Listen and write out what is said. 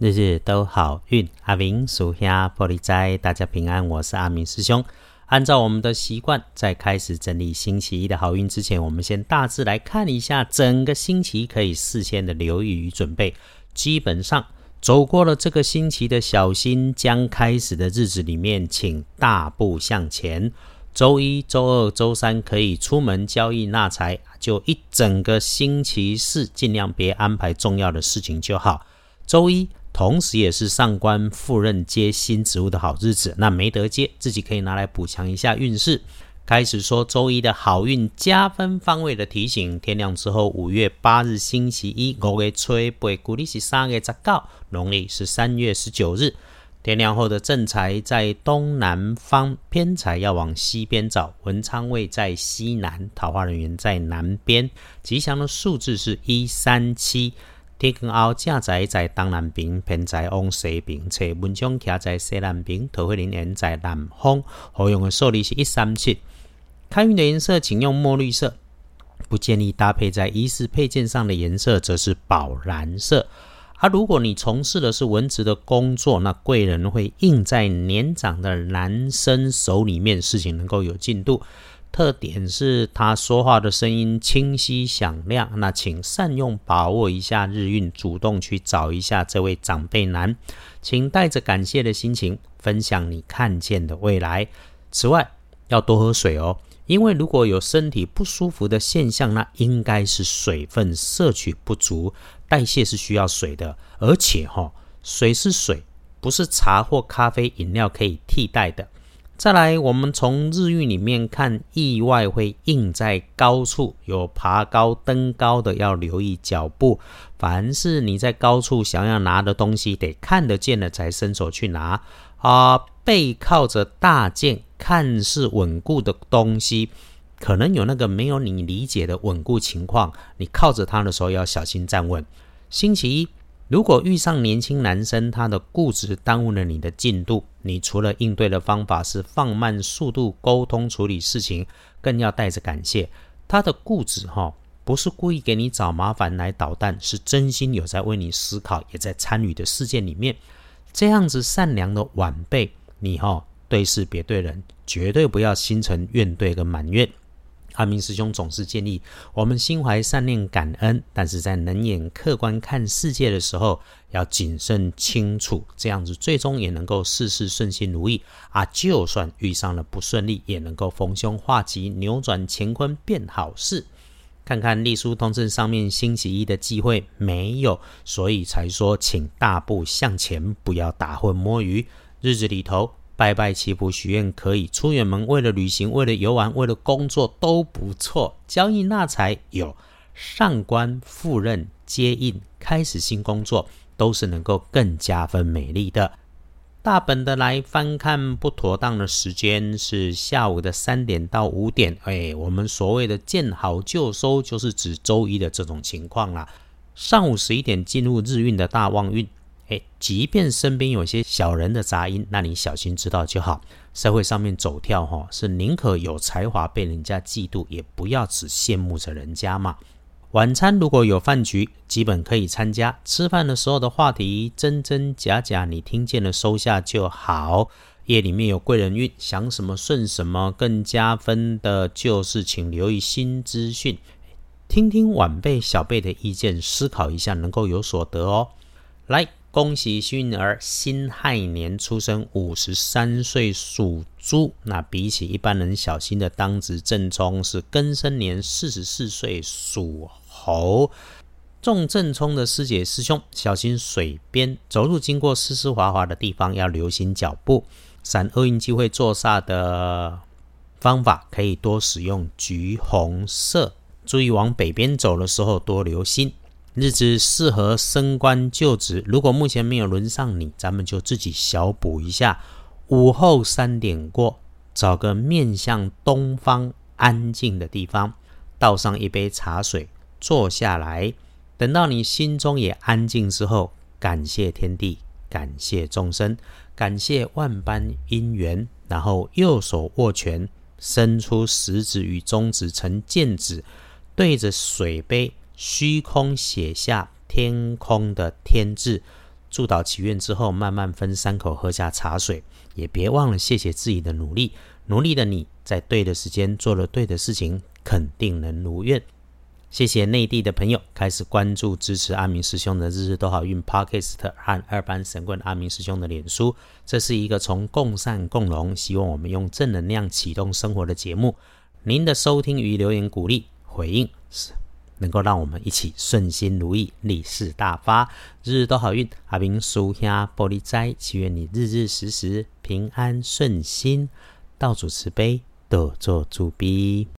日日都好运，阿明属下玻璃斋，大家平安。我是阿明师兄。按照我们的习惯，在开始整理星期一的好运之前，我们先大致来看一下整个星期可以事先的留意与准备。基本上走过了这个星期的小心将开始的日子里面，请大步向前。周一周二周三可以出门交易纳财，就一整个星期四尽量别安排重要的事情就好。周一。同时，也是上官赴任接新职务的好日子。那没得接，自己可以拿来补强一下运势。开始说周一的好运加分方位的提醒。天亮之后，五月八日星期一，五月吹背，古历是三月十九，农历是三月十九日。天亮后的正财在东南方，偏财要往西边找。文昌位在西南，桃花人员在南边。吉祥的数字是一三七。天光后，正在在东南边，偏在往西边。车文章徛在西南边，桃花林缘在南方。好用的数字是一三七。开运的颜色，请用墨绿色。不建议搭配在仪式配件上的颜色，则是宝蓝色。而如果你从事的是文职的工作，那贵人会印在年长的男生手里面，事情能够有进度。特点是他说话的声音清晰响亮，那请善用把握一下日运，主动去找一下这位长辈男，请带着感谢的心情分享你看见的未来。此外，要多喝水哦，因为如果有身体不舒服的现象，那应该是水分摄取不足，代谢是需要水的，而且哈，水是水，不是茶或咖啡饮料可以替代的。再来，我们从日运里面看，意外会印在高处，有爬高、登高的要留意脚步。凡是你在高处想要拿的东西，得看得见了才伸手去拿啊。背靠着大件，看似稳固的东西，可能有那个没有你理解的稳固情况。你靠着它的时候要小心站稳。星期一。如果遇上年轻男生，他的固执耽误了你的进度，你除了应对的方法是放慢速度沟通处理事情，更要带着感谢。他的固执哈，不是故意给你找麻烦来捣蛋，是真心有在为你思考，也在参与的事件里面。这样子善良的晚辈，你哈对事别对人，绝对不要心存怨怼跟埋怨。阿明师兄总是建议我们心怀善念、感恩，但是在冷眼客观看世界的时候，要谨慎清楚，这样子最终也能够事事顺心如意啊！就算遇上了不顺利，也能够逢凶化吉，扭转乾坤变好事。看看隶书通证上面星期一的忌讳没有，所以才说请大步向前，不要打混摸鱼。日子里头。拜拜祈福许愿可以出远门，为了旅行，为了游玩，为了工作都不错。交易纳财有上官赴任接应，开始新工作都是能够更加分美丽的。大本的来翻看不妥当的时间是下午的三点到五点。哎，我们所谓的见好就收，就是指周一的这种情况啦。上午十一点进入日运的大旺运。诶，即便身边有些小人的杂音，那你小心知道就好。社会上面走跳哈，是宁可有才华被人家嫉妒，也不要只羡慕着人家嘛。晚餐如果有饭局，基本可以参加。吃饭的时候的话题真真假假，你听见了收下就好。夜里面有贵人运，想什么顺什么。更加分的就是请留意新资讯，听听晚辈小辈的意见，思考一下，能够有所得哦。来。恭喜幸运儿辛亥年出生，五十三岁属猪。那比起一般人小心的当值正冲是庚申年四十四岁属猴。中正冲的师姐师兄，小心水边走路经过湿湿滑滑的地方要留心脚步。闪厄运机会坐煞的方法可以多使用橘红色，注意往北边走的时候多留心。日子适合升官就职，如果目前没有轮上你，咱们就自己小补一下。午后三点过，找个面向东方安静的地方，倒上一杯茶水，坐下来。等到你心中也安静之后，感谢天地，感谢众生，感谢万般因缘，然后右手握拳，伸出食指与中指成剑指，对着水杯。虚空写下天空的天字，祝祷祈愿之后，慢慢分三口喝下茶水，也别忘了谢谢自己的努力。努力的你在对的时间做了对的事情，肯定能如愿。谢谢内地的朋友开始关注支持阿明师兄的日日都好运 Podcast 和二班神棍阿明师兄的脸书。这是一个从共善共荣，希望我们用正能量启动生活的节目。您的收听与留言鼓励回应是。能够让我们一起顺心如意、利市大发、日日都好运。阿明叔兄玻璃斋，祈愿你日日时时平安顺心，道主慈悲，多做主逼。